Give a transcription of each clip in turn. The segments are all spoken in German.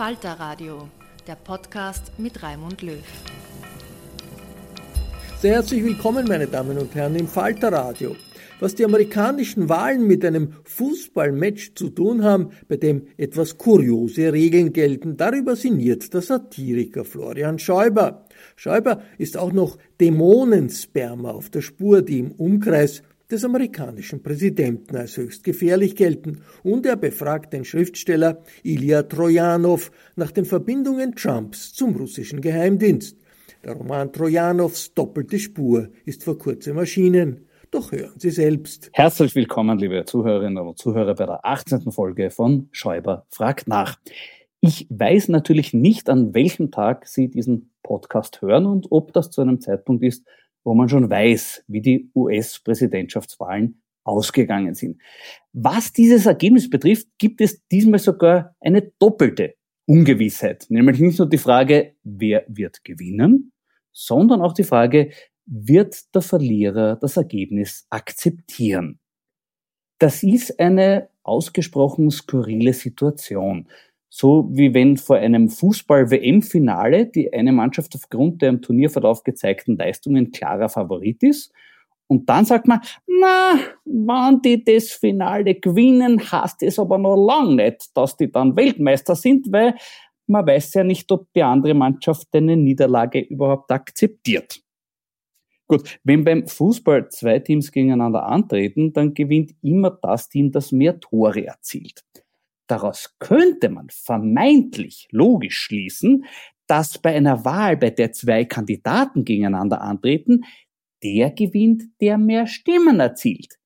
Falter Radio, der Podcast mit Raimund Löw. Sehr herzlich willkommen, meine Damen und Herren, im Falter Radio. Was die amerikanischen Wahlen mit einem Fußballmatch zu tun haben, bei dem etwas kuriose Regeln gelten, darüber sinniert der Satiriker Florian Schäuber. Schäuber ist auch noch Dämonensperma auf der Spur, die im Umkreis des amerikanischen Präsidenten als höchst gefährlich gelten, und er befragt den Schriftsteller Ilya Trojanow nach den Verbindungen Trumps zum russischen Geheimdienst. Der Roman Trojanows Doppelte Spur ist vor kurzem erschienen. Doch hören Sie selbst. Herzlich willkommen, liebe Zuhörerinnen und Zuhörer, bei der 18. Folge von Schäuber fragt nach. Ich weiß natürlich nicht, an welchem Tag Sie diesen Podcast hören und ob das zu einem Zeitpunkt ist, wo man schon weiß, wie die US-Präsidentschaftswahlen ausgegangen sind. Was dieses Ergebnis betrifft, gibt es diesmal sogar eine doppelte Ungewissheit. Nämlich nicht nur die Frage, wer wird gewinnen, sondern auch die Frage, wird der Verlierer das Ergebnis akzeptieren? Das ist eine ausgesprochen skurrile Situation. So wie wenn vor einem Fußball-WM-Finale die eine Mannschaft aufgrund der im Turnierverlauf gezeigten Leistungen klarer Favorit ist. Und dann sagt man, na, wann die das Finale gewinnen, heißt es aber noch lang nicht, dass die dann Weltmeister sind, weil man weiß ja nicht, ob die andere Mannschaft eine Niederlage überhaupt akzeptiert. Gut, wenn beim Fußball zwei Teams gegeneinander antreten, dann gewinnt immer das Team, das mehr Tore erzielt. Daraus könnte man vermeintlich logisch schließen, dass bei einer Wahl, bei der zwei Kandidaten gegeneinander antreten, der gewinnt, der mehr Stimmen erzielt.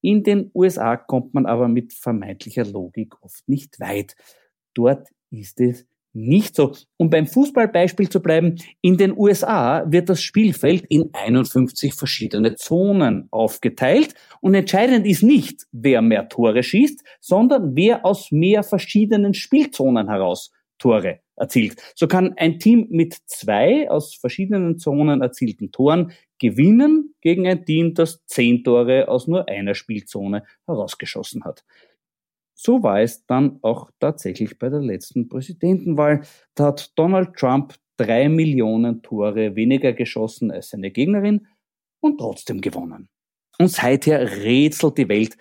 In den USA kommt man aber mit vermeintlicher Logik oft nicht weit. Dort ist es nicht so. Um beim Fußballbeispiel zu bleiben, in den USA wird das Spielfeld in 51 verschiedene Zonen aufgeteilt und entscheidend ist nicht, wer mehr Tore schießt, sondern wer aus mehr verschiedenen Spielzonen heraus Tore erzielt. So kann ein Team mit zwei aus verschiedenen Zonen erzielten Toren gewinnen gegen ein Team, das zehn Tore aus nur einer Spielzone herausgeschossen hat. So war es dann auch tatsächlich bei der letzten Präsidentenwahl. Da hat Donald Trump drei Millionen Tore weniger geschossen als seine Gegnerin und trotzdem gewonnen. Und seither rätselt die Welt,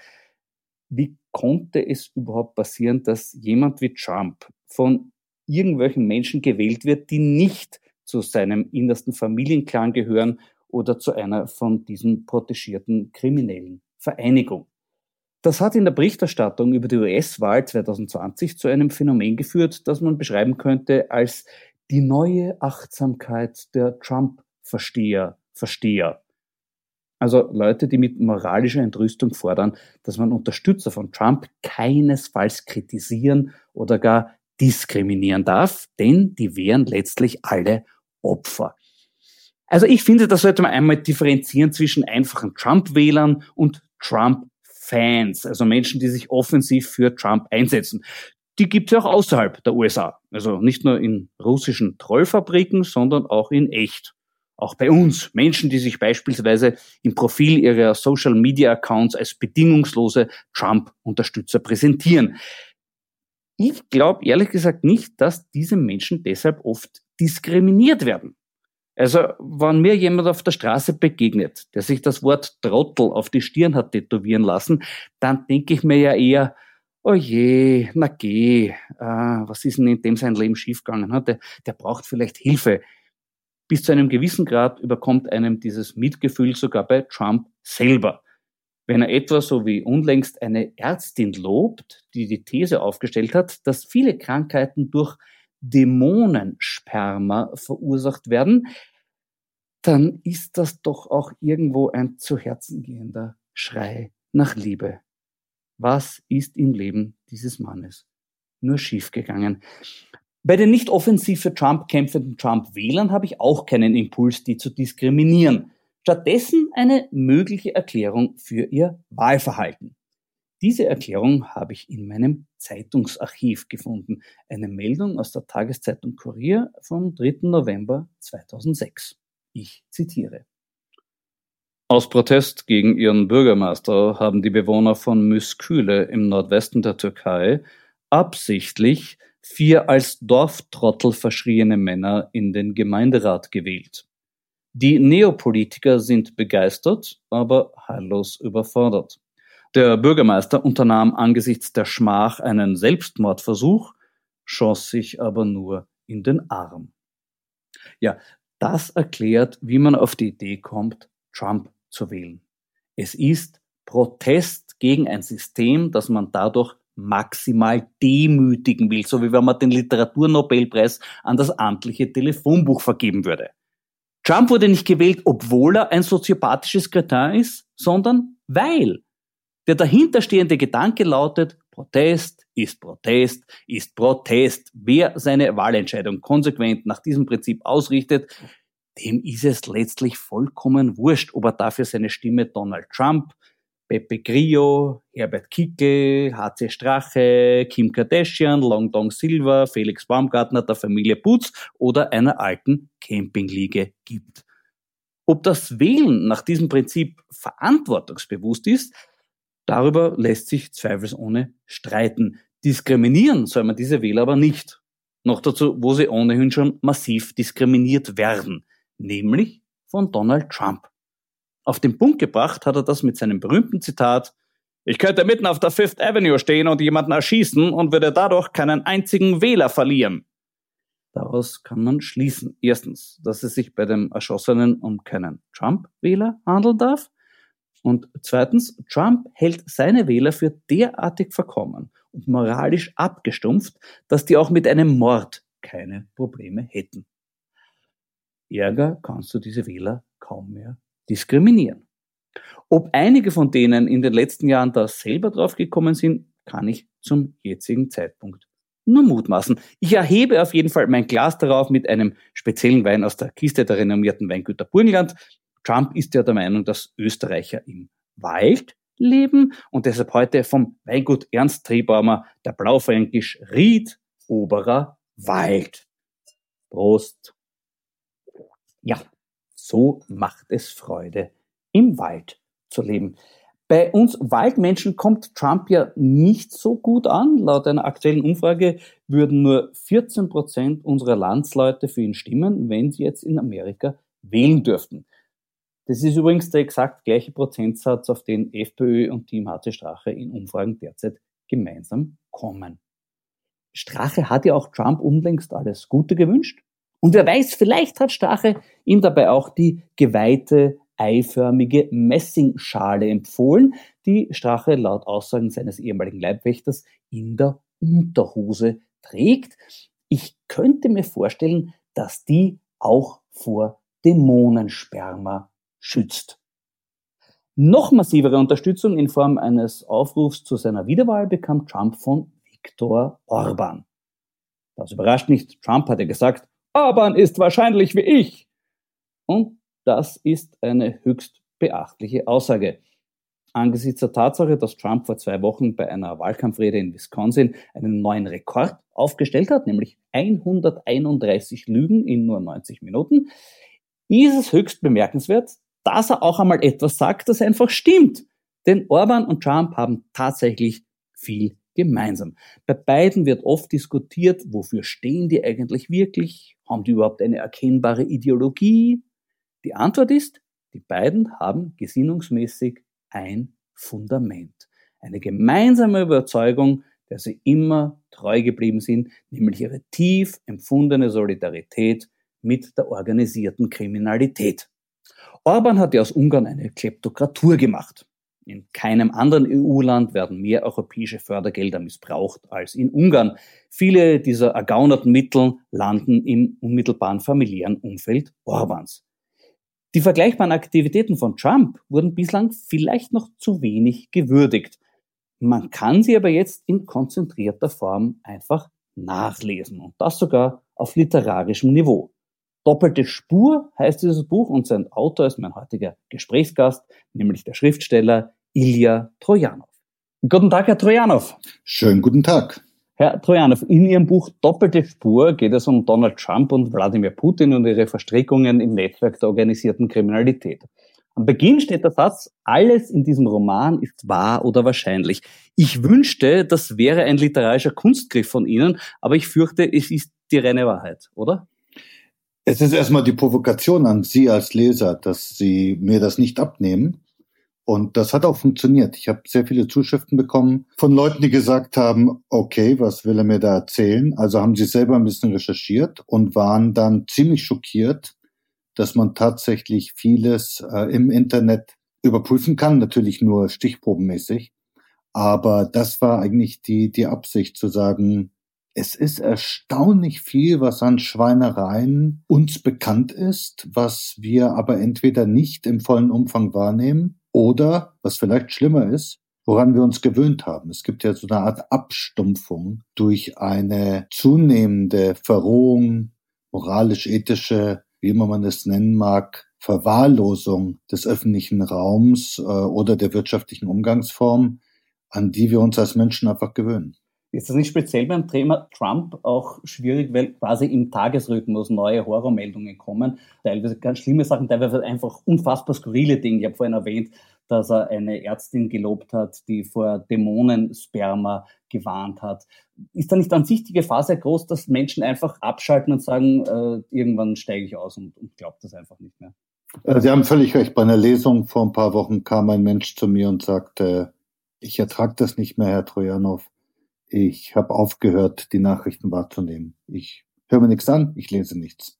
wie konnte es überhaupt passieren, dass jemand wie Trump von irgendwelchen Menschen gewählt wird, die nicht zu seinem innersten Familienclan gehören oder zu einer von diesen protegierten kriminellen Vereinigung. Das hat in der Berichterstattung über die US-Wahl 2020 zu einem Phänomen geführt, das man beschreiben könnte als die neue Achtsamkeit der Trump-Versteher, Versteher. Also Leute, die mit moralischer Entrüstung fordern, dass man Unterstützer von Trump keinesfalls kritisieren oder gar diskriminieren darf, denn die wären letztlich alle Opfer. Also ich finde, da sollte man einmal differenzieren zwischen einfachen Trump-Wählern und Trump-Fans, also Menschen, die sich offensiv für Trump einsetzen. Die gibt es ja auch außerhalb der USA. Also nicht nur in russischen Trollfabriken, sondern auch in echt. Auch bei uns. Menschen, die sich beispielsweise im Profil ihrer Social Media Accounts als bedingungslose Trump-Unterstützer präsentieren. Ich glaube ehrlich gesagt nicht, dass diese Menschen deshalb oft diskriminiert werden. Also, wenn mir jemand auf der Straße begegnet, der sich das Wort Trottel auf die Stirn hat tätowieren lassen, dann denke ich mir ja eher, oh je, na geh, äh, was ist denn in dem sein Leben schiefgegangen? Der, der braucht vielleicht Hilfe. Bis zu einem gewissen Grad überkommt einem dieses Mitgefühl sogar bei Trump selber. Wenn er etwa so wie unlängst eine Ärztin lobt, die die These aufgestellt hat, dass viele Krankheiten durch Dämonensperma verursacht werden, dann ist das doch auch irgendwo ein zu Herzen gehender Schrei nach Liebe. Was ist im Leben dieses Mannes nur schiefgegangen? Bei den nicht offensiv für Trump kämpfenden Trump-Wählern habe ich auch keinen Impuls, die zu diskriminieren. Stattdessen eine mögliche Erklärung für ihr Wahlverhalten. Diese Erklärung habe ich in meinem Zeitungsarchiv gefunden. Eine Meldung aus der Tageszeitung Kurier vom 3. November 2006. Ich zitiere. Aus Protest gegen ihren Bürgermeister haben die Bewohner von Müsküle im Nordwesten der Türkei absichtlich vier als Dorftrottel verschriene Männer in den Gemeinderat gewählt. Die Neopolitiker sind begeistert, aber heillos überfordert. Der Bürgermeister unternahm angesichts der Schmach einen Selbstmordversuch, schoss sich aber nur in den Arm. Ja, das erklärt, wie man auf die Idee kommt, Trump zu wählen. Es ist Protest gegen ein System, das man dadurch maximal demütigen will, so wie wenn man den Literaturnobelpreis an das amtliche Telefonbuch vergeben würde. Trump wurde nicht gewählt, obwohl er ein soziopathisches Kretin ist, sondern weil. Der dahinterstehende Gedanke lautet, Protest ist Protest ist Protest. Wer seine Wahlentscheidung konsequent nach diesem Prinzip ausrichtet, dem ist es letztlich vollkommen wurscht, ob er dafür seine Stimme Donald Trump, Pepe Grillo, Herbert Kickel, HC Strache, Kim Kardashian, Long Dong Silva, Felix Baumgartner, der Familie Putz oder einer alten Campingliege gibt. Ob das Wählen nach diesem Prinzip verantwortungsbewusst ist, Darüber lässt sich zweifelsohne streiten. Diskriminieren soll man diese Wähler aber nicht. Noch dazu, wo sie ohnehin schon massiv diskriminiert werden, nämlich von Donald Trump. Auf den Punkt gebracht hat er das mit seinem berühmten Zitat Ich könnte mitten auf der Fifth Avenue stehen und jemanden erschießen und würde dadurch keinen einzigen Wähler verlieren. Daraus kann man schließen, erstens, dass es sich bei dem Erschossenen um keinen Trump-Wähler handeln darf und zweitens, Trump hält seine Wähler für derartig verkommen und moralisch abgestumpft, dass die auch mit einem Mord keine Probleme hätten. Ärger kannst du diese Wähler kaum mehr diskriminieren. Ob einige von denen in den letzten Jahren da selber drauf gekommen sind, kann ich zum jetzigen Zeitpunkt nur mutmaßen. Ich erhebe auf jeden Fall mein Glas darauf mit einem speziellen Wein aus der Kiste der renommierten Weingüter Burgenland. Trump ist ja der Meinung, dass Österreicher im Wald leben und deshalb heute vom Weingut Ernst Triebaumer der Blaufränkisch Ried Oberer Wald. Prost. Ja, so macht es Freude, im Wald zu leben. Bei uns Waldmenschen kommt Trump ja nicht so gut an. Laut einer aktuellen Umfrage würden nur 14 Prozent unserer Landsleute für ihn stimmen, wenn sie jetzt in Amerika wählen dürften. Das ist übrigens der exakt gleiche Prozentsatz, auf den FPÖ und Team HC Strache in Umfragen derzeit gemeinsam kommen. Strache hat ja auch Trump unlängst alles Gute gewünscht Und wer weiß, vielleicht hat Strache ihm dabei auch die geweihte eiförmige Messingschale empfohlen, die Strache laut Aussagen seines ehemaligen Leibwächters in der Unterhose trägt. Ich könnte mir vorstellen, dass die auch vor Dämonensperma schützt. Noch massivere Unterstützung in Form eines Aufrufs zu seiner Wiederwahl bekam Trump von Viktor Orban. Das überrascht nicht. Trump hatte gesagt, Orban ist wahrscheinlich wie ich. Und das ist eine höchst beachtliche Aussage. Angesichts der Tatsache, dass Trump vor zwei Wochen bei einer Wahlkampfrede in Wisconsin einen neuen Rekord aufgestellt hat, nämlich 131 Lügen in nur 90 Minuten, ist es höchst bemerkenswert, dass er auch einmal etwas sagt, das einfach stimmt. Denn Orban und Trump haben tatsächlich viel gemeinsam. Bei beiden wird oft diskutiert, wofür stehen die eigentlich wirklich? Haben die überhaupt eine erkennbare Ideologie? Die Antwort ist, die beiden haben gesinnungsmäßig ein Fundament. Eine gemeinsame Überzeugung, der sie immer treu geblieben sind, nämlich ihre tief empfundene Solidarität mit der organisierten Kriminalität. Orban hat ja aus Ungarn eine Kleptokratur gemacht. In keinem anderen EU-Land werden mehr europäische Fördergelder missbraucht als in Ungarn. Viele dieser ergaunerten Mittel landen im unmittelbaren familiären Umfeld Orbans. Die vergleichbaren Aktivitäten von Trump wurden bislang vielleicht noch zu wenig gewürdigt. Man kann sie aber jetzt in konzentrierter Form einfach nachlesen und das sogar auf literarischem Niveau. Doppelte Spur heißt dieses Buch und sein Autor ist mein heutiger Gesprächsgast, nämlich der Schriftsteller Ilya Trojanov. Guten Tag, Herr Trojanov. Schönen guten Tag. Herr Trojanov, in Ihrem Buch Doppelte Spur geht es um Donald Trump und Wladimir Putin und ihre Verstrickungen im Netzwerk der organisierten Kriminalität. Am Beginn steht der Satz, alles in diesem Roman ist wahr oder wahrscheinlich. Ich wünschte, das wäre ein literarischer Kunstgriff von Ihnen, aber ich fürchte, es ist die reine Wahrheit, oder? Es ist erstmal die Provokation an Sie als Leser, dass Sie mir das nicht abnehmen. Und das hat auch funktioniert. Ich habe sehr viele Zuschriften bekommen von Leuten, die gesagt haben, okay, was will er mir da erzählen? Also haben sie selber ein bisschen recherchiert und waren dann ziemlich schockiert, dass man tatsächlich vieles äh, im Internet überprüfen kann, natürlich nur stichprobenmäßig. Aber das war eigentlich die, die Absicht zu sagen, es ist erstaunlich viel, was an Schweinereien uns bekannt ist, was wir aber entweder nicht im vollen Umfang wahrnehmen oder, was vielleicht schlimmer ist, woran wir uns gewöhnt haben. Es gibt ja so eine Art Abstumpfung durch eine zunehmende Verrohung, moralisch-ethische, wie immer man es nennen mag, Verwahrlosung des öffentlichen Raums äh, oder der wirtschaftlichen Umgangsform, an die wir uns als Menschen einfach gewöhnen. Ist das nicht speziell beim Thema Trump auch schwierig, weil quasi im Tagesrhythmus neue Horrormeldungen kommen, teilweise ganz schlimme Sachen, teilweise einfach unfassbar skurrile Dinge. Ich habe vorhin erwähnt, dass er eine Ärztin gelobt hat, die vor Dämonensperma gewarnt hat. Ist da nicht an sich die Gefahr sehr groß, dass Menschen einfach abschalten und sagen, äh, irgendwann steige ich aus und, und glaubt das einfach nicht mehr? Äh, Sie haben völlig recht. Bei einer Lesung vor ein paar Wochen kam ein Mensch zu mir und sagte, ich ertrage das nicht mehr, Herr Trojanov ich habe aufgehört, die Nachrichten wahrzunehmen. Ich höre mir nichts an, ich lese nichts.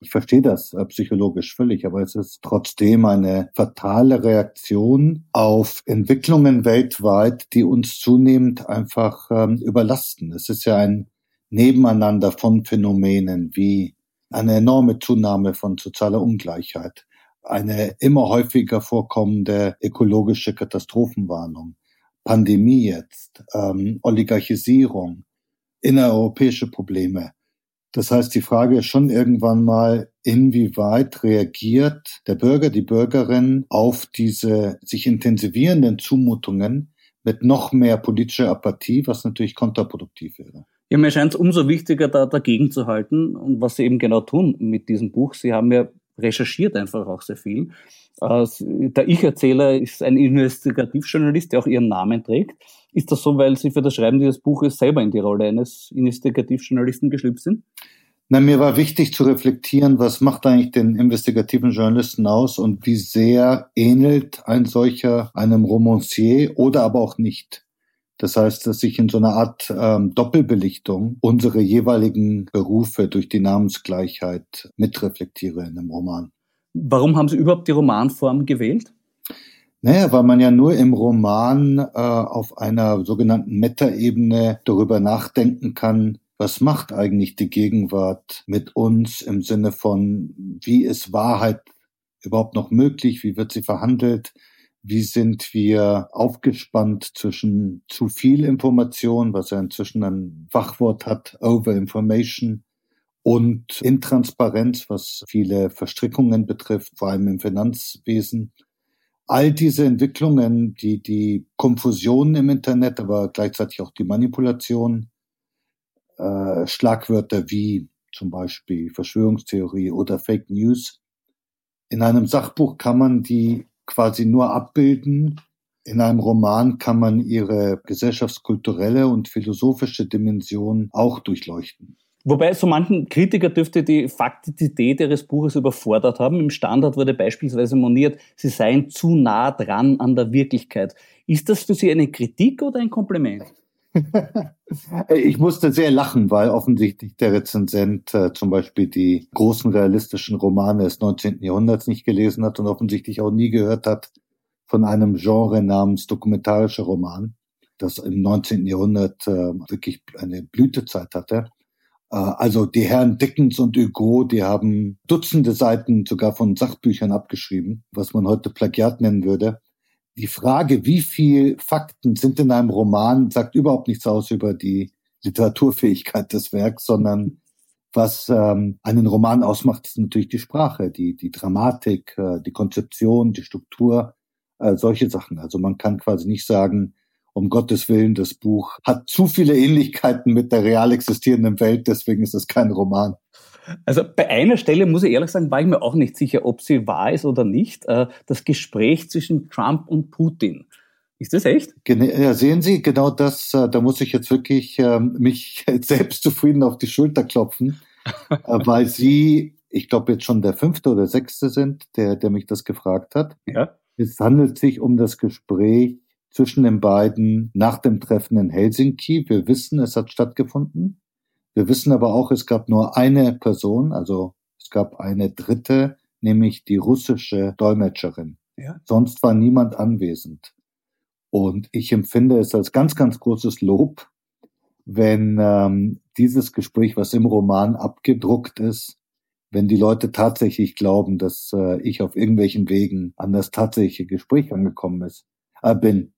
Ich verstehe das äh, psychologisch völlig, aber es ist trotzdem eine fatale Reaktion auf Entwicklungen weltweit, die uns zunehmend einfach ähm, überlasten. Es ist ja ein Nebeneinander von Phänomenen wie eine enorme Zunahme von sozialer Ungleichheit, eine immer häufiger vorkommende ökologische Katastrophenwarnung, Pandemie jetzt, ähm, Oligarchisierung, innereuropäische Probleme. Das heißt, die Frage ist schon irgendwann mal, inwieweit reagiert der Bürger, die Bürgerin auf diese sich intensivierenden Zumutungen mit noch mehr politischer Apathie, was natürlich kontraproduktiv wäre. Ja, mir scheint es umso wichtiger, da dagegen zu halten und was Sie eben genau tun mit diesem Buch. Sie haben ja recherchiert einfach auch sehr viel. Der Ich-Erzähler ist ein Investigativjournalist, der auch ihren Namen trägt. Ist das so, weil Sie für das Schreiben dieses Buches selber in die Rolle eines Investigativjournalisten geschlüpft sind? Na, mir war wichtig zu reflektieren, was macht eigentlich den investigativen Journalisten aus und wie sehr ähnelt ein solcher einem Romancier oder aber auch nicht. Das heißt, dass sich in so einer Art ähm, Doppelbelichtung unsere jeweiligen Berufe durch die Namensgleichheit mitreflektiere in einem Roman. Warum haben Sie überhaupt die Romanform gewählt? Naja, weil man ja nur im Roman äh, auf einer sogenannten Metaebene darüber nachdenken kann, was macht eigentlich die Gegenwart mit uns im Sinne von, wie ist Wahrheit überhaupt noch möglich, wie wird sie verhandelt, wie sind wir aufgespannt zwischen zu viel Information, was ja inzwischen ein Fachwort hat, Overinformation, und Intransparenz, was viele Verstrickungen betrifft, vor allem im Finanzwesen. All diese Entwicklungen, die, die Konfusion im Internet, aber gleichzeitig auch die Manipulation, äh, Schlagwörter wie zum Beispiel Verschwörungstheorie oder Fake News. In einem Sachbuch kann man die quasi nur abbilden. In einem Roman kann man ihre gesellschaftskulturelle und philosophische Dimension auch durchleuchten. Wobei so manchen Kritiker dürfte die Faktizität ihres Buches überfordert haben. Im Standard wurde beispielsweise moniert, sie seien zu nah dran an der Wirklichkeit. Ist das für Sie eine Kritik oder ein Kompliment? ich musste sehr lachen, weil offensichtlich der Rezensent äh, zum Beispiel die großen realistischen Romane des 19. Jahrhunderts nicht gelesen hat und offensichtlich auch nie gehört hat von einem Genre namens dokumentarischer Roman, das im 19. Jahrhundert äh, wirklich eine Blütezeit hatte. Äh, also die Herren Dickens und Hugo, die haben Dutzende Seiten sogar von Sachbüchern abgeschrieben, was man heute Plagiat nennen würde die Frage, wie viel Fakten sind in einem Roman, sagt überhaupt nichts aus über die Literaturfähigkeit des Werks, sondern was ähm, einen Roman ausmacht, ist natürlich die Sprache, die, die Dramatik, äh, die Konzeption, die Struktur, äh, solche Sachen. Also man kann quasi nicht sagen, um Gottes Willen, das Buch hat zu viele Ähnlichkeiten mit der real existierenden Welt, deswegen ist es kein Roman. Also bei einer Stelle muss ich ehrlich sagen, war ich mir auch nicht sicher, ob sie wahr ist oder nicht. Äh, das Gespräch zwischen Trump und Putin. Ist das echt? Ja, sehen Sie, genau das, äh, da muss ich jetzt wirklich ähm, mich selbst zufrieden auf die Schulter klopfen, äh, weil Sie, ich glaube jetzt schon der fünfte oder sechste sind, der, der mich das gefragt hat. Ja. Es handelt sich um das Gespräch zwischen den beiden nach dem Treffen in Helsinki. Wir wissen, es hat stattgefunden. Wir wissen aber auch, es gab nur eine Person, also es gab eine dritte, nämlich die russische Dolmetscherin. Ja. Sonst war niemand anwesend. Und ich empfinde es als ganz, ganz großes Lob, wenn ähm, dieses Gespräch, was im Roman abgedruckt ist, wenn die Leute tatsächlich glauben, dass äh, ich auf irgendwelchen Wegen an das tatsächliche Gespräch angekommen ist, äh, bin.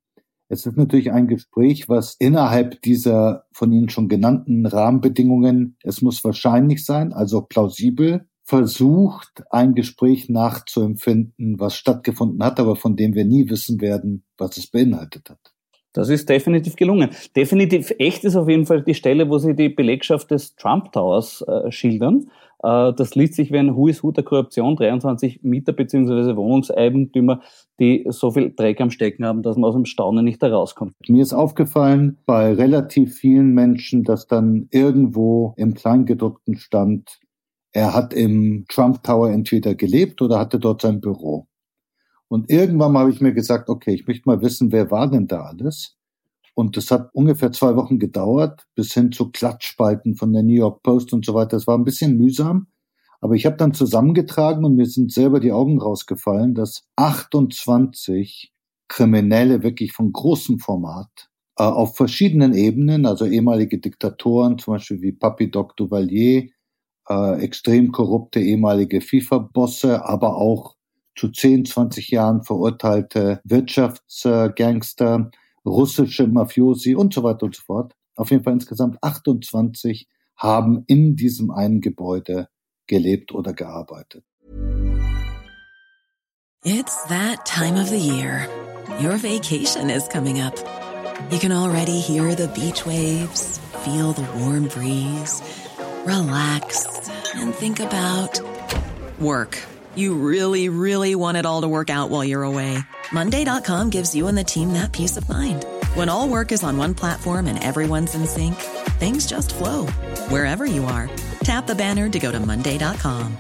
Es ist natürlich ein Gespräch, was innerhalb dieser von Ihnen schon genannten Rahmenbedingungen, es muss wahrscheinlich sein, also plausibel, versucht, ein Gespräch nachzuempfinden, was stattgefunden hat, aber von dem wir nie wissen werden, was es beinhaltet hat. Das ist definitiv gelungen. Definitiv echt ist auf jeden Fall die Stelle, wo Sie die Belegschaft des Trump Towers äh, schildern. Äh, das liest sich wie ein Who is Who der Korruption. 23 Mieter bzw. Wohnungseigentümer, die so viel Dreck am Stecken haben, dass man aus dem Staunen nicht herauskommt. Mir ist aufgefallen bei relativ vielen Menschen, dass dann irgendwo im Kleingedruckten stand, er hat im Trump Tower entweder gelebt oder hatte dort sein Büro. Und irgendwann habe ich mir gesagt, okay, ich möchte mal wissen, wer war denn da alles? Und das hat ungefähr zwei Wochen gedauert, bis hin zu Klatschspalten von der New York Post und so weiter. Das war ein bisschen mühsam. Aber ich habe dann zusammengetragen und mir sind selber die Augen rausgefallen, dass 28 Kriminelle wirklich von großem Format äh, auf verschiedenen Ebenen, also ehemalige Diktatoren, zum Beispiel wie Papi Doc Duvalier, äh, extrem korrupte ehemalige FIFA-Bosse, aber auch zu 10, 20 Jahren verurteilte Wirtschaftsgangster, russische Mafiosi und so weiter und so fort. Auf jeden Fall insgesamt 28 haben in diesem einen Gebäude gelebt oder gearbeitet. It's that time of the year. Your vacation is coming up. You can already hear the beach waves, feel the warm breeze, relax and think about work. You really, really want it all to work out while you're away. Monday.com gives you and the team that peace of mind. When all work is on one platform and everyone's in sync, things just flow wherever you are. Tap the banner to go to Monday.com.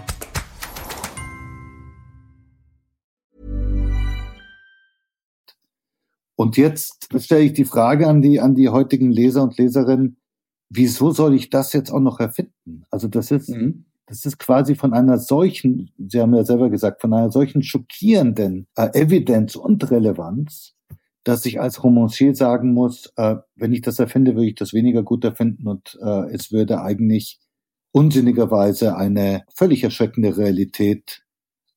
Und jetzt stelle ich die Frage an die, an die heutigen Leser und Leserinnen, wieso soll ich das jetzt auch noch erfinden? Also das ist, mhm. Das ist quasi von einer solchen, Sie haben ja selber gesagt, von einer solchen schockierenden äh, Evidenz und Relevanz, dass ich als Romancier sagen muss, äh, wenn ich das erfinde, würde ich das weniger gut erfinden und äh, es würde eigentlich unsinnigerweise eine völlig erschreckende Realität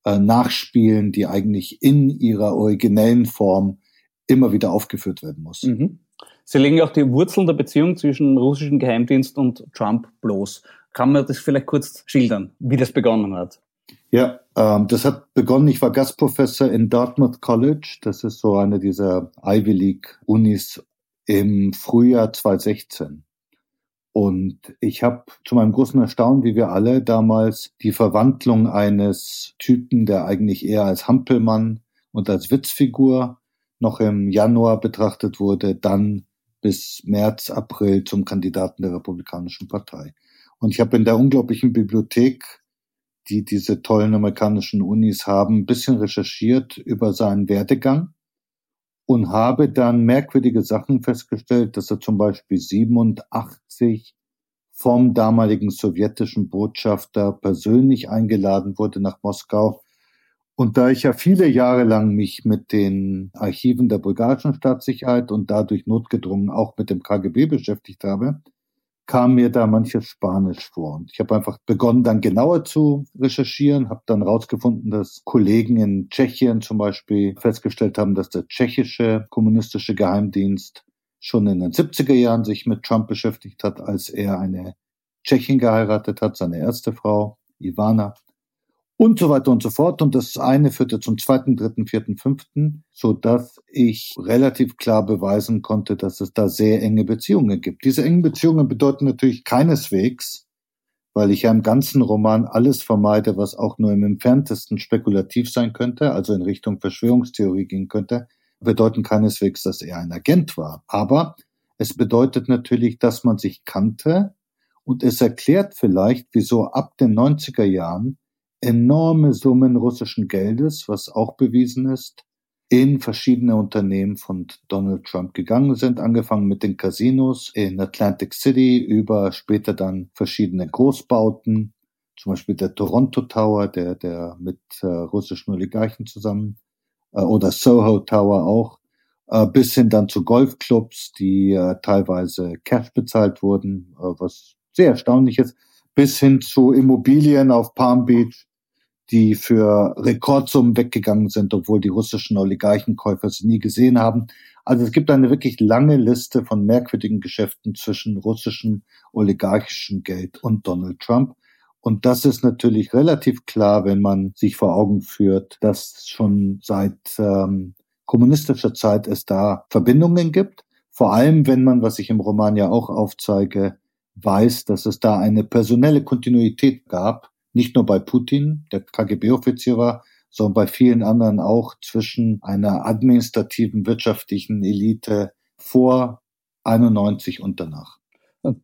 äh, nachspielen, die eigentlich in ihrer originellen Form immer wieder aufgeführt werden muss. Mhm. Sie legen auch die Wurzeln der Beziehung zwischen russischen Geheimdienst und Trump bloß. Kann man das vielleicht kurz schildern, wie das begonnen hat? Ja, ähm, das hat begonnen, ich war Gastprofessor in Dartmouth College, das ist so eine dieser Ivy League Unis im Frühjahr 2016. Und ich habe zu meinem großen Erstaunen, wie wir alle damals, die Verwandlung eines Typen, der eigentlich eher als Hampelmann und als Witzfigur noch im Januar betrachtet wurde, dann bis März, April zum Kandidaten der Republikanischen Partei. Und ich habe in der unglaublichen Bibliothek, die diese tollen amerikanischen Unis haben, ein bisschen recherchiert über seinen Werdegang und habe dann merkwürdige Sachen festgestellt, dass er zum Beispiel 87 vom damaligen sowjetischen Botschafter persönlich eingeladen wurde nach Moskau. Und da ich ja viele Jahre lang mich mit den Archiven der bulgarischen Staatssicherheit und dadurch notgedrungen auch mit dem KGB beschäftigt habe, kam mir da manches Spanisch vor. Und ich habe einfach begonnen, dann genauer zu recherchieren, habe dann rausgefunden, dass Kollegen in Tschechien zum Beispiel festgestellt haben, dass der tschechische kommunistische Geheimdienst schon in den 70er Jahren sich mit Trump beschäftigt hat, als er eine Tschechin geheiratet hat, seine erste Frau, Ivana und so weiter und so fort. Und das eine führte zum zweiten, dritten, vierten, fünften, so dass ich relativ klar beweisen konnte, dass es da sehr enge Beziehungen gibt. Diese engen Beziehungen bedeuten natürlich keineswegs, weil ich ja im ganzen Roman alles vermeide, was auch nur im entferntesten spekulativ sein könnte, also in Richtung Verschwörungstheorie gehen könnte, bedeuten keineswegs, dass er ein Agent war. Aber es bedeutet natürlich, dass man sich kannte und es erklärt vielleicht, wieso ab den 90er Jahren enorme Summen russischen Geldes, was auch bewiesen ist, in verschiedene Unternehmen von Donald Trump gegangen sind, angefangen mit den Casinos in Atlantic City über später dann verschiedene Großbauten, zum Beispiel der Toronto Tower, der, der mit äh, russischen Oligarchen zusammen, äh, oder Soho Tower auch, äh, bis hin dann zu Golfclubs, die äh, teilweise Cash bezahlt wurden, äh, was sehr erstaunlich ist, bis hin zu Immobilien auf Palm Beach, die für Rekordsummen weggegangen sind, obwohl die russischen Oligarchenkäufer sie nie gesehen haben. Also es gibt eine wirklich lange Liste von merkwürdigen Geschäften zwischen russischem oligarchischem Geld und Donald Trump. Und das ist natürlich relativ klar, wenn man sich vor Augen führt, dass schon seit ähm, kommunistischer Zeit es da Verbindungen gibt. Vor allem, wenn man, was ich im Roman ja auch aufzeige, weiß, dass es da eine personelle Kontinuität gab nicht nur bei Putin, der KGB-Offizier war, sondern bei vielen anderen auch zwischen einer administrativen wirtschaftlichen Elite vor 91 und danach.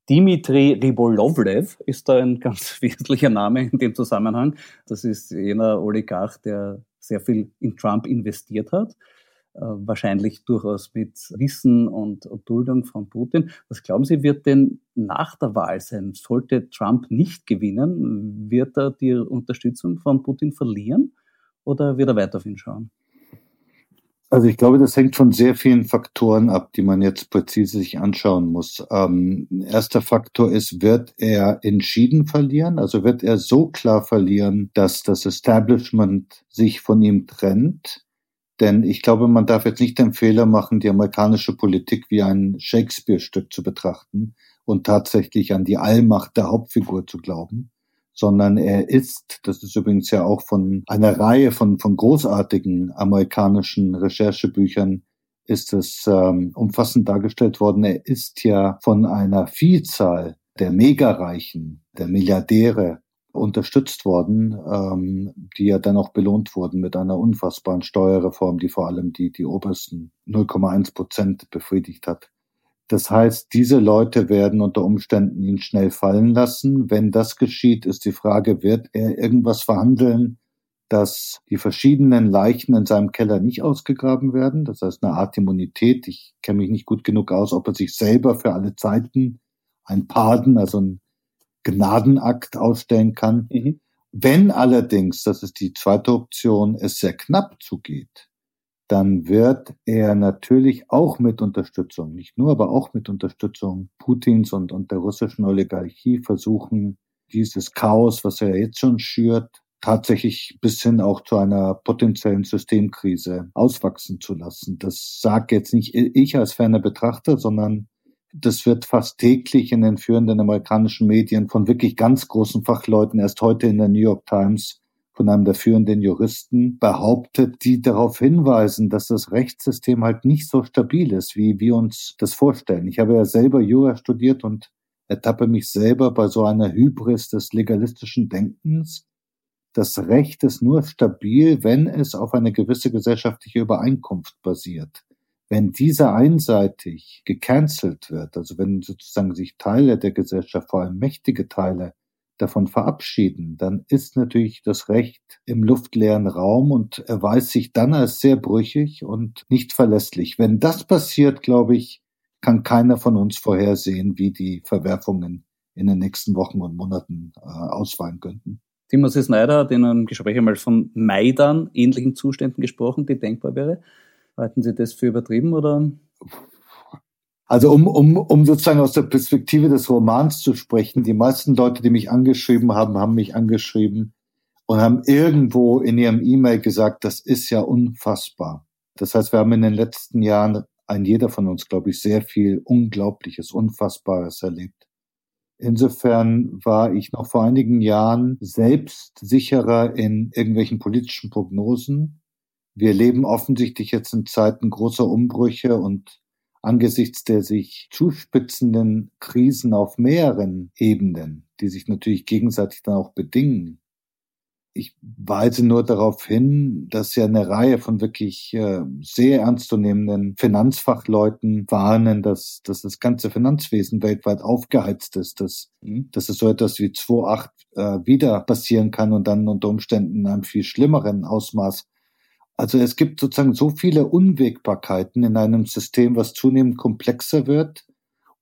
Dimitri Ribolovlev ist da ein ganz wesentlicher Name in dem Zusammenhang. Das ist jener Oligarch, der sehr viel in Trump investiert hat wahrscheinlich durchaus mit Wissen und, und Duldung von Putin. Was glauben Sie, wird denn nach der Wahl sein? Sollte Trump nicht gewinnen, wird er die Unterstützung von Putin verlieren oder wird er weiter auf ihn schauen? Also ich glaube, das hängt von sehr vielen Faktoren ab, die man jetzt präzise sich anschauen muss. Ähm, erster Faktor ist, wird er entschieden verlieren? Also wird er so klar verlieren, dass das Establishment sich von ihm trennt? Denn ich glaube, man darf jetzt nicht den Fehler machen, die amerikanische Politik wie ein Shakespeare-Stück zu betrachten und tatsächlich an die Allmacht der Hauptfigur zu glauben, sondern er ist, das ist übrigens ja auch von einer Reihe von, von großartigen amerikanischen Recherchebüchern ist es ähm, umfassend dargestellt worden. Er ist ja von einer Vielzahl der Megareichen, der Milliardäre unterstützt worden, ähm, die ja dann auch belohnt wurden mit einer unfassbaren Steuerreform, die vor allem die, die obersten 0,1 Prozent befriedigt hat. Das heißt, diese Leute werden unter Umständen ihn schnell fallen lassen. Wenn das geschieht, ist die Frage, wird er irgendwas verhandeln, dass die verschiedenen Leichen in seinem Keller nicht ausgegraben werden. Das heißt eine Art Immunität. Ich kenne mich nicht gut genug aus, ob er sich selber für alle Zeiten ein Pardon, also ein Gnadenakt ausstellen kann. Mhm. Wenn allerdings, das ist die zweite Option, es sehr knapp zugeht, dann wird er natürlich auch mit Unterstützung, nicht nur, aber auch mit Unterstützung Putins und, und der russischen Oligarchie versuchen, dieses Chaos, was er jetzt schon schürt, tatsächlich bis hin auch zu einer potenziellen Systemkrise auswachsen zu lassen. Das sagt jetzt nicht ich als ferner Betrachter, sondern das wird fast täglich in den führenden amerikanischen Medien von wirklich ganz großen Fachleuten, erst heute in der New York Times, von einem der führenden Juristen behauptet, die darauf hinweisen, dass das Rechtssystem halt nicht so stabil ist, wie wir uns das vorstellen. Ich habe ja selber Jura studiert und ertappe mich selber bei so einer Hybris des legalistischen Denkens, das Recht ist nur stabil, wenn es auf eine gewisse gesellschaftliche Übereinkunft basiert. Wenn diese einseitig gecancelt wird, also wenn sozusagen sich Teile der Gesellschaft, vor allem mächtige Teile, davon verabschieden, dann ist natürlich das Recht im luftleeren Raum und erweist sich dann als sehr brüchig und nicht verlässlich. Wenn das passiert, glaube ich, kann keiner von uns vorhersehen, wie die Verwerfungen in den nächsten Wochen und Monaten äh, ausfallen könnten. Timothy Snyder hat in einem Gespräch einmal von Maidan ähnlichen Zuständen gesprochen, die denkbar wäre. Halten Sie das für übertrieben oder? Also um, um, um sozusagen aus der Perspektive des Romans zu sprechen, die meisten Leute, die mich angeschrieben haben, haben mich angeschrieben und haben irgendwo in ihrem E-Mail gesagt, das ist ja unfassbar. Das heißt, wir haben in den letzten Jahren, ein jeder von uns, glaube ich, sehr viel Unglaubliches, Unfassbares erlebt. Insofern war ich noch vor einigen Jahren selbst sicherer in irgendwelchen politischen Prognosen. Wir leben offensichtlich jetzt in Zeiten großer Umbrüche und angesichts der sich zuspitzenden Krisen auf mehreren Ebenen, die sich natürlich gegenseitig dann auch bedingen, ich weise nur darauf hin, dass ja eine Reihe von wirklich äh, sehr ernstzunehmenden Finanzfachleuten warnen, dass, dass das ganze Finanzwesen weltweit aufgeheizt ist, dass, mhm. dass es so etwas wie 2.8 äh, wieder passieren kann und dann unter Umständen in einem viel schlimmeren Ausmaß. Also es gibt sozusagen so viele Unwägbarkeiten in einem System, was zunehmend komplexer wird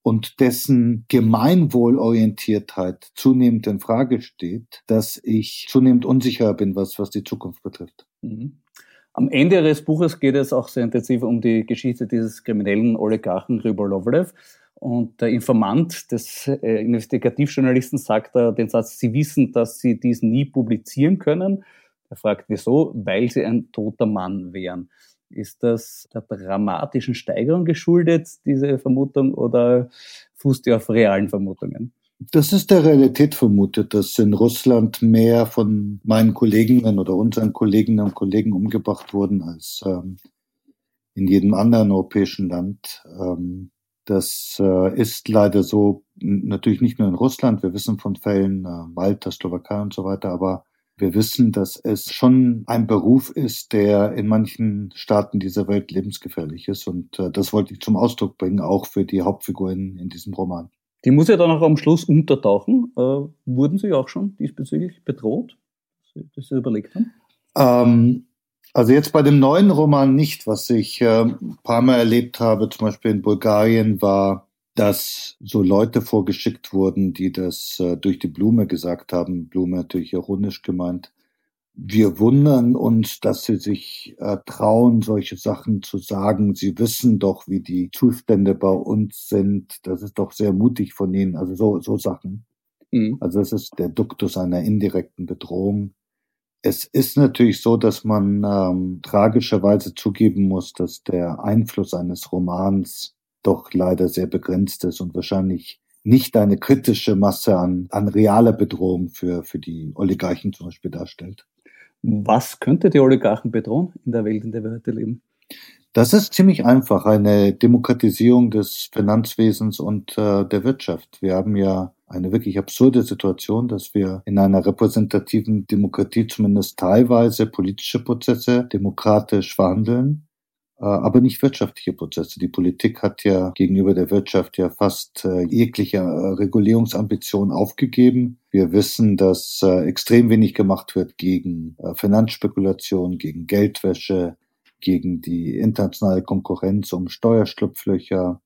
und dessen Gemeinwohlorientiertheit zunehmend in Frage steht, dass ich zunehmend unsicher bin, was, was die Zukunft betrifft. Mhm. Am Ende Ihres Buches geht es auch sehr intensiv um die Geschichte dieses kriminellen Oligarchen Rybolovlev. Und der Informant des äh, Investigativjournalisten sagt da den Satz, Sie wissen, dass Sie dies nie publizieren können. Er fragt, wieso? Weil Sie ein toter Mann wären. Ist das der dramatischen Steigerung geschuldet, diese Vermutung, oder fußt die auf realen Vermutungen? Das ist der Realität vermutet, dass in Russland mehr von meinen Kolleginnen oder unseren Kolleginnen und Kollegen umgebracht wurden als ähm, in jedem anderen europäischen Land. Ähm, das äh, ist leider so, natürlich nicht nur in Russland, wir wissen von Fällen, äh, Malta, Slowakei und so weiter, aber wir wissen, dass es schon ein Beruf ist, der in manchen Staaten dieser Welt lebensgefährlich ist. Und äh, das wollte ich zum Ausdruck bringen, auch für die Hauptfiguren in diesem Roman. Die muss ja dann auch am Schluss untertauchen. Äh, wurden Sie auch schon diesbezüglich bedroht, dass Sie überlegt haben? Ähm, also jetzt bei dem neuen Roman nicht. Was ich äh, ein paar Mal erlebt habe, zum Beispiel in Bulgarien, war dass so Leute vorgeschickt wurden, die das äh, durch die Blume gesagt haben, Blume natürlich ironisch gemeint. Wir wundern uns, dass sie sich äh, trauen, solche Sachen zu sagen. Sie wissen doch, wie die Zustände bei uns sind. Das ist doch sehr mutig von ihnen. Also so, so Sachen. Mhm. Also das ist der Duktus einer indirekten Bedrohung. Es ist natürlich so, dass man ähm, tragischerweise zugeben muss, dass der Einfluss eines Romans doch leider sehr begrenzt ist und wahrscheinlich nicht eine kritische Masse an, an realer Bedrohung für, für die Oligarchen zum Beispiel darstellt. Was könnte die Oligarchen bedrohen in der Welt, in der wir heute leben? Das ist ziemlich einfach, eine Demokratisierung des Finanzwesens und äh, der Wirtschaft. Wir haben ja eine wirklich absurde Situation, dass wir in einer repräsentativen Demokratie zumindest teilweise politische Prozesse demokratisch verhandeln aber nicht wirtschaftliche Prozesse. Die Politik hat ja gegenüber der Wirtschaft ja fast äh, jegliche äh, Regulierungsambition aufgegeben. Wir wissen, dass extrem wenig gemacht wird gegen Finanzspekulation, gegen Geldwäsche, gegen die internationale Konkurrenz um Steuerschlupflöcher.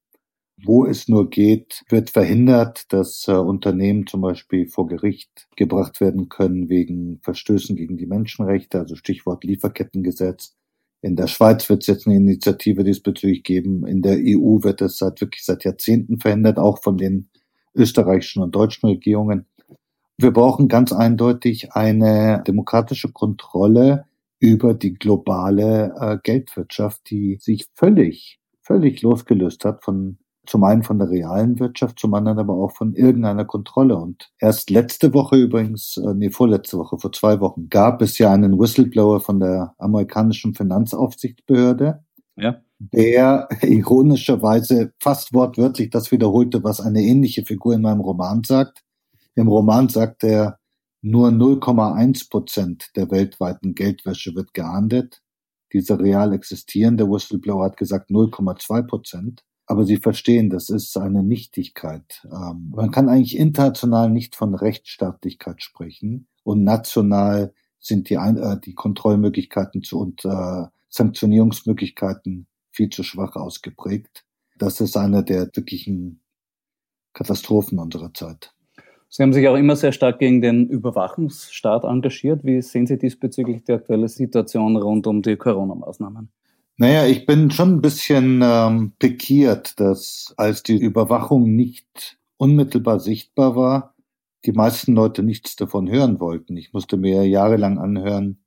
Wo es nur geht, wird verhindert, dass Unternehmen zum Beispiel vor Gericht gebracht werden können wegen Verstößen gegen die Menschenrechte, also Stichwort Lieferkettengesetz. In der Schweiz wird es jetzt eine Initiative diesbezüglich geben. In der EU wird es seit wirklich seit Jahrzehnten verhindert, auch von den österreichischen und deutschen Regierungen. Wir brauchen ganz eindeutig eine demokratische Kontrolle über die globale äh, Geldwirtschaft, die sich völlig, völlig losgelöst hat von zum einen von der realen Wirtschaft, zum anderen aber auch von irgendeiner Kontrolle. Und erst letzte Woche übrigens, äh, nee, vorletzte Woche, vor zwei Wochen, gab es ja einen Whistleblower von der amerikanischen Finanzaufsichtsbehörde, ja. der ironischerweise fast wortwörtlich das wiederholte, was eine ähnliche Figur in meinem Roman sagt. Im Roman sagt er, nur 0,1 Prozent der weltweiten Geldwäsche wird geahndet. Dieser real existierende Whistleblower hat gesagt 0,2 Prozent aber sie verstehen, das ist eine Nichtigkeit. Ähm, man kann eigentlich international nicht von Rechtsstaatlichkeit sprechen und national sind die, äh, die Kontrollmöglichkeiten zu, und äh, Sanktionierungsmöglichkeiten viel zu schwach ausgeprägt. Das ist eine der wirklichen Katastrophen unserer Zeit. Sie haben sich auch immer sehr stark gegen den Überwachungsstaat engagiert. Wie sehen Sie diesbezüglich die aktuelle Situation rund um die Corona-Maßnahmen? Naja, ich bin schon ein bisschen ähm, pikiert, dass als die Überwachung nicht unmittelbar sichtbar war, die meisten Leute nichts davon hören wollten. Ich musste mir jahrelang anhören,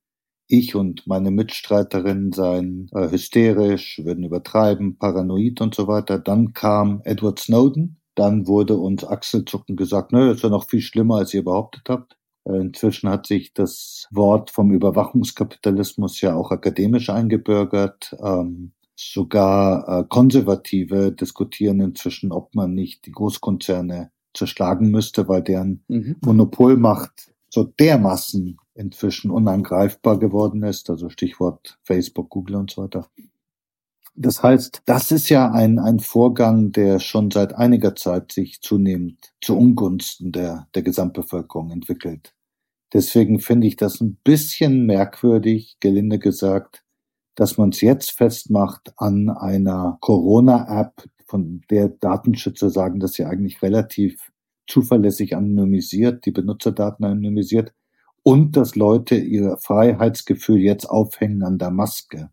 ich und meine Mitstreiterinnen seien äh, hysterisch, würden übertreiben, paranoid und so weiter. Dann kam Edward Snowden, dann wurde uns Achselzucken gesagt, naja, ist ja noch viel schlimmer, als ihr behauptet habt. Inzwischen hat sich das Wort vom Überwachungskapitalismus ja auch akademisch eingebürgert. Ähm, sogar äh, Konservative diskutieren inzwischen, ob man nicht die Großkonzerne zerschlagen müsste, weil deren mhm. Monopolmacht so dermaßen inzwischen unangreifbar geworden ist. Also Stichwort Facebook, Google und so weiter. Das heißt, das ist ja ein, ein Vorgang, der schon seit einiger Zeit sich zunehmend zu Ungunsten der, der Gesamtbevölkerung entwickelt. Deswegen finde ich das ein bisschen merkwürdig, gelinde gesagt, dass man es jetzt festmacht an einer Corona-App, von der Datenschützer sagen, dass sie eigentlich relativ zuverlässig anonymisiert, die Benutzerdaten anonymisiert und dass Leute ihr Freiheitsgefühl jetzt aufhängen an der Maske.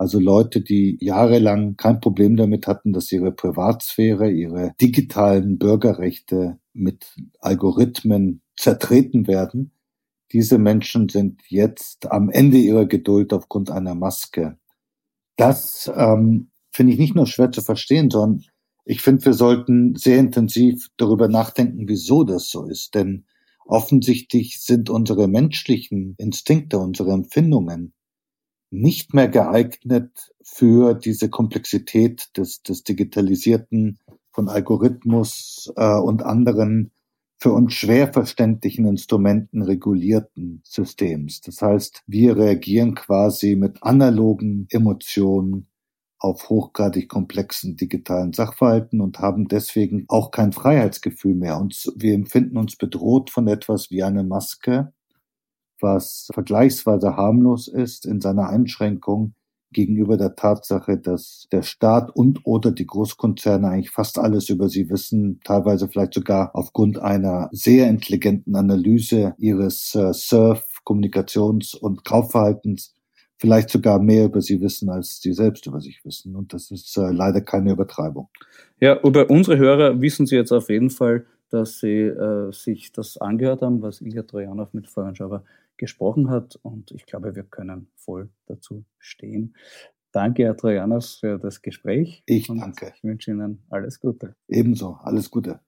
Also Leute, die jahrelang kein Problem damit hatten, dass ihre Privatsphäre, ihre digitalen Bürgerrechte mit Algorithmen zertreten werden. Diese Menschen sind jetzt am Ende ihrer Geduld aufgrund einer Maske. Das ähm, finde ich nicht nur schwer zu verstehen, sondern ich finde, wir sollten sehr intensiv darüber nachdenken, wieso das so ist. Denn offensichtlich sind unsere menschlichen Instinkte, unsere Empfindungen nicht mehr geeignet für diese Komplexität des, des digitalisierten, von Algorithmus äh, und anderen für uns schwer verständlichen Instrumenten regulierten Systems. Das heißt, wir reagieren quasi mit analogen Emotionen auf hochgradig komplexen digitalen Sachverhalten und haben deswegen auch kein Freiheitsgefühl mehr. Und wir empfinden uns bedroht von etwas wie eine Maske, was vergleichsweise harmlos ist in seiner Einschränkung gegenüber der Tatsache, dass der Staat und oder die Großkonzerne eigentlich fast alles über sie wissen, teilweise vielleicht sogar aufgrund einer sehr intelligenten Analyse ihres äh, Surf, Kommunikations- und Kaufverhaltens vielleicht sogar mehr über sie wissen, als sie selbst über sich wissen. Und das ist äh, leider keine Übertreibung. Ja, über unsere Hörer wissen Sie jetzt auf jeden Fall, dass Sie äh, sich das angehört haben, was Ilja Trojanov mit Florian Schauber gesprochen hat. Und ich glaube, wir können voll dazu stehen. Danke, Herr Trojanos, für das Gespräch. Ich danke. Ich wünsche Ihnen alles Gute. Ebenso, alles Gute.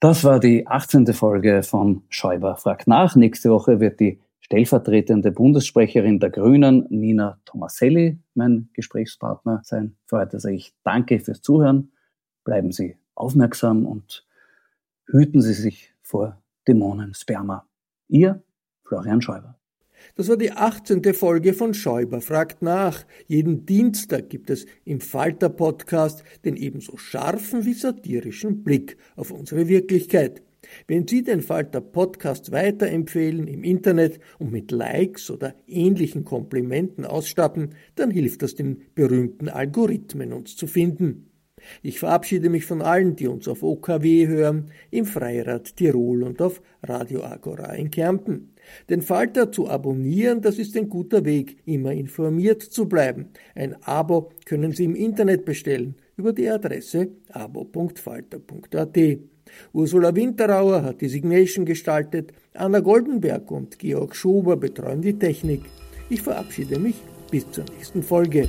Das war die 18. Folge von Schäuber fragt nach. Nächste Woche wird die stellvertretende Bundessprecherin der Grünen, Nina Tomaselli, mein Gesprächspartner sein. Für heute sage ich danke fürs Zuhören. Bleiben Sie aufmerksam und hüten Sie sich vor Dämonensperma. Ihr Florian Schäuber. Das war die 18. Folge von Schäuber fragt nach. Jeden Dienstag gibt es im Falter Podcast den ebenso scharfen wie satirischen Blick auf unsere Wirklichkeit. Wenn Sie den Falter Podcast weiterempfehlen im Internet und mit Likes oder ähnlichen Komplimenten ausstatten, dann hilft das den berühmten Algorithmen uns zu finden. Ich verabschiede mich von allen, die uns auf OKW hören, im Freirad Tirol und auf Radio Agora in Kärnten. Den Falter zu abonnieren, das ist ein guter Weg, immer informiert zu bleiben. Ein Abo können Sie im Internet bestellen über die Adresse abo.falter.at. Ursula Winterauer hat die Signation gestaltet, Anna Goldenberg und Georg Schuber betreuen die Technik. Ich verabschiede mich bis zur nächsten Folge.